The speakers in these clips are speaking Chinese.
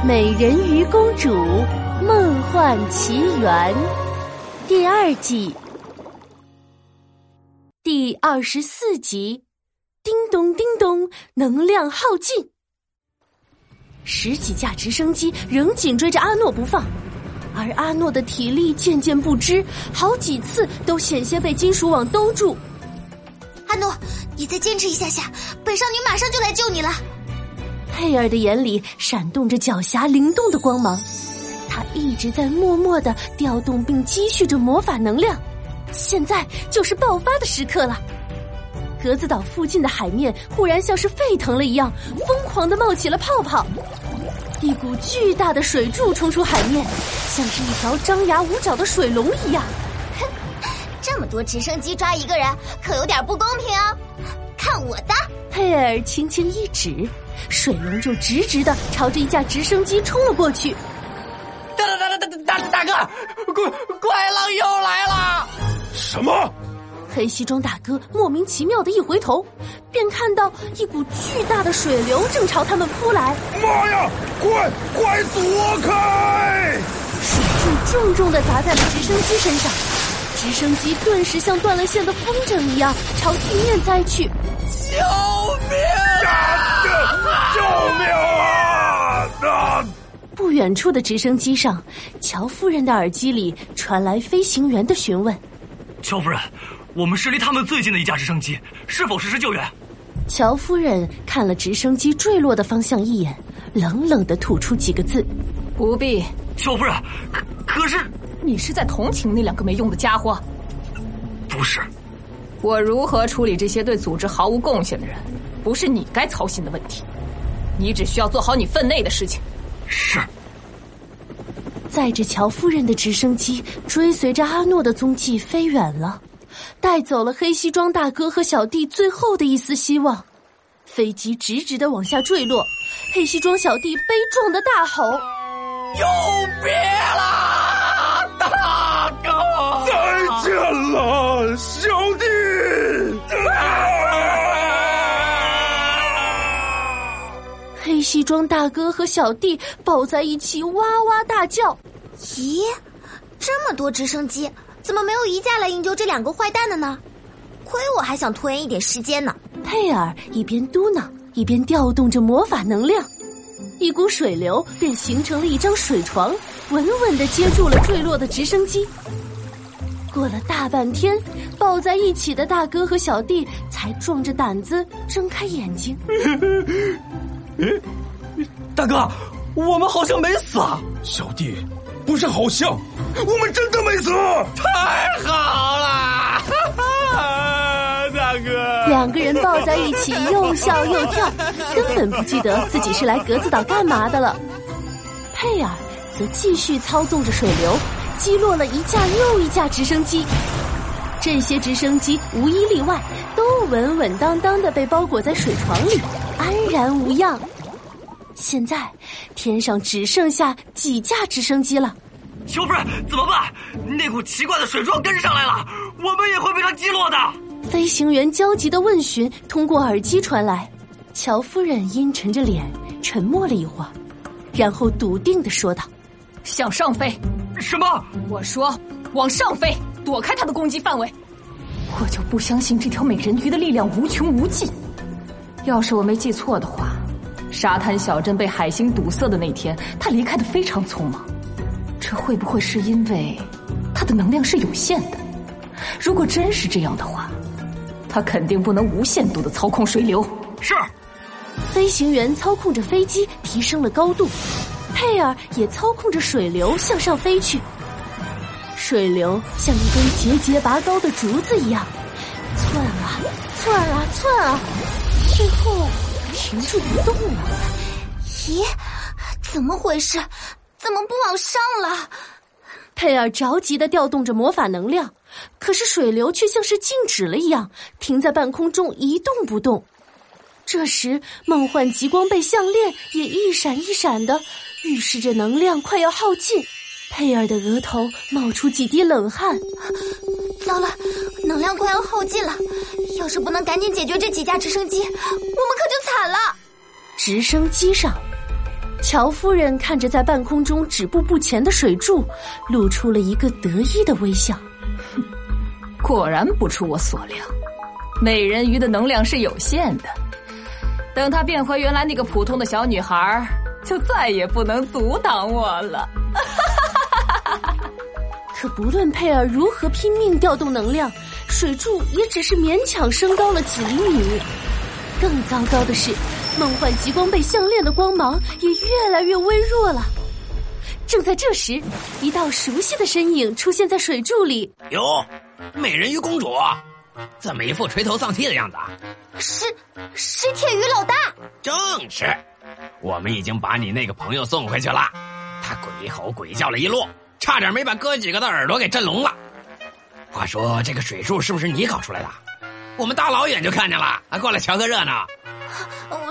《美人鱼公主梦幻奇缘》第二季第二十四集。叮咚叮咚，能量耗尽，十几架直升机仍紧追着阿诺不放，而阿诺的体力渐渐不支，好几次都险些被金属网兜住。阿诺，你再坚持一下下，本少女马上就来救你了。佩尔的眼里闪动着狡黠灵动的光芒，他一直在默默的调动并积蓄着魔法能量，现在就是爆发的时刻了。格子岛附近的海面忽然像是沸腾了一样，疯狂的冒起了泡泡，一股巨大的水柱冲出海面，像是一条张牙舞爪的水龙一样。哼，这么多直升机抓一个人，可有点不公平哦。看我的！佩尔轻轻一指，水龙就直直的朝着一架直升机冲了过去。大大大大大大大哥，怪怪浪又来了！什么？黑西装大哥莫名其妙的一回头，便看到一股巨大的水流正朝他们扑来。妈呀！快快躲开！水柱重重的砸在了直升机身上，直升机顿时像断了线的风筝一样朝地面栽去。救命！啊救命啊！不远处的直升机上，乔夫人的耳机里传来飞行员的询问：“乔夫人。”我们是离他们最近的一架直升机，是否实施救援？乔夫人看了直升机坠落的方向一眼，冷冷的吐出几个字：“不必。”乔夫人，可可是你是在同情那两个没用的家伙？不是，我如何处理这些对组织毫无贡献的人，不是你该操心的问题。你只需要做好你分内的事情。是。载着乔夫人的直升机追随着阿诺的踪迹飞远了。带走了黑西装大哥和小弟最后的一丝希望，飞机直直的往下坠落。黑西装小弟悲壮的大吼：“有别了，大哥！再见了，小弟！”西装大哥和小弟抱在一起哇哇大叫：“咦，这么多直升机！”怎么没有一架来营救这两个坏蛋的呢？亏我还想拖延一点时间呢。佩尔一边嘟囔，一边调动着魔法能量，一股水流便形成了一张水床，稳稳的接住了坠落的直升机。过了大半天，抱在一起的大哥和小弟才壮着胆子睁开眼睛。大哥，我们好像没死啊！小弟。不是好像，我们真的没死，太好了，大哥！两个人抱在一起，又笑又跳，根本不记得自己是来格子岛干嘛的了。佩尔则继续操纵着水流，击落了一架又一架直升机。这些直升机无一例外，都稳稳当当的被包裹在水床里，安然无恙。现在，天上只剩下几架直升机了。乔夫人，怎么办？那股奇怪的水柱跟上来了，我们也会被它击落的。飞行员焦急的问询通过耳机传来。乔夫人阴沉着脸，沉默了一会儿，然后笃定的说道：“向上飞。”“什么？”“我说往上飞，躲开它的攻击范围。”“我就不相信这条美人鱼的力量无穷无尽。要是我没记错的话。”沙滩小镇被海星堵塞的那天，他离开的非常匆忙。这会不会是因为他的能量是有限的？如果真是这样的话，他肯定不能无限度的操控水流。是，飞行员操控着飞机提升了高度，佩尔也操控着水流向上飞去。水流像一根节节拔高的竹子一样，窜啊窜啊窜啊，最后。停住不动了！咦，怎么回事？怎么不往上了？佩尔着急的调动着魔法能量，可是水流却像是静止了一样，停在半空中一动不动。这时，梦幻极光贝项链也一闪一闪的，预示着能量快要耗尽。佩尔的额头冒出几滴冷汗。糟了，能量快要耗尽了！要是不能赶紧解决这几架直升机，我们可就惨了。直升机上，乔夫人看着在半空中止步不前的水柱，露出了一个得意的微笑。果然不出我所料，美人鱼的能量是有限的。等她变回原来那个普通的小女孩，就再也不能阻挡我了。可不论佩尔如何拼命调动能量，水柱也只是勉强升高了几厘米。更糟糕的是，梦幻极光贝项链的光芒也越来越微弱了。正在这时，一道熟悉的身影出现在水柱里。哟，美人鱼公主，怎么一副垂头丧气的样子啊？是是铁鱼老大，正是。我们已经把你那个朋友送回去了，他鬼吼鬼叫了一路。差点没把哥几个的耳朵给震聋了。话说这个水柱是不是你搞出来的？我们大老远就看见了，还过来瞧个热闹。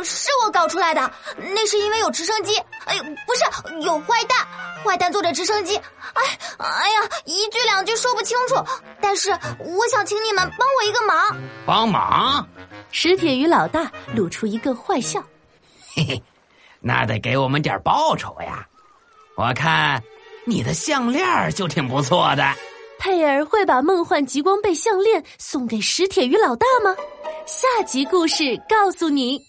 是我搞出来的，那是因为有直升机。哎，不是有坏蛋，坏蛋坐着直升机。哎，哎呀，一句两句说不清楚。但是我想请你们帮我一个忙。帮忙？石铁鱼老大露出一个坏笑。嘿嘿，那得给我们点报酬呀。我看。你的项链就挺不错的，佩尔会把梦幻极光贝项链送给史铁鱼老大吗？下集故事告诉你。